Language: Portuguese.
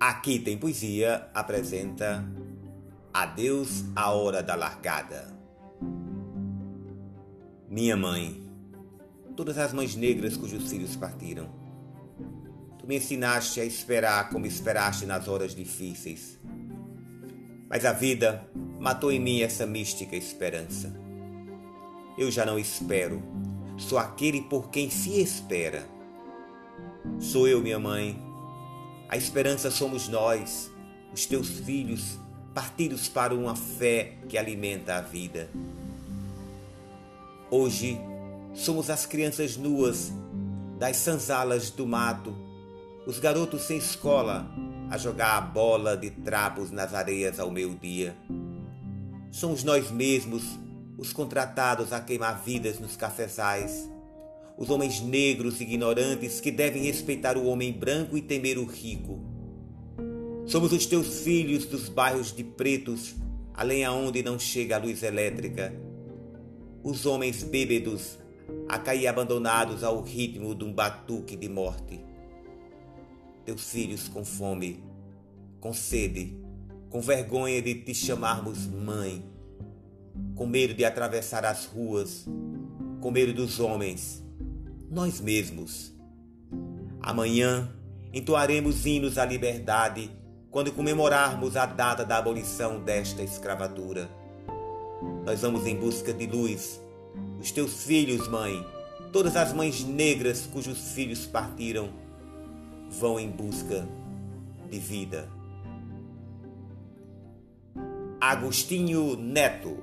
Aqui tem poesia apresenta Adeus a hora da largada. Minha mãe, todas as mães negras cujos filhos partiram. Tu me ensinaste a esperar como esperaste nas horas difíceis. Mas a vida matou em mim essa mística esperança. Eu já não espero, sou aquele por quem se espera. Sou eu, minha mãe a esperança somos nós, os teus filhos, partidos para uma fé que alimenta a vida. Hoje somos as crianças nuas das sanzalas do mato, os garotos sem escola a jogar a bola de trapos nas areias ao meio-dia. Somos nós mesmos os contratados a queimar vidas nos cafezais os homens negros ignorantes que devem respeitar o homem branco e temer o rico. Somos os teus filhos dos bairros de pretos, além aonde não chega a luz elétrica. Os homens bêbedos a cair abandonados ao ritmo de um batuque de morte. Teus filhos com fome, com sede, com vergonha de te chamarmos mãe, com medo de atravessar as ruas, com medo dos homens nós mesmos. Amanhã entoaremos hinos à liberdade quando comemorarmos a data da abolição desta escravatura. Nós vamos em busca de luz. Os teus filhos, mãe, todas as mães negras cujos filhos partiram, vão em busca de vida. Agostinho Neto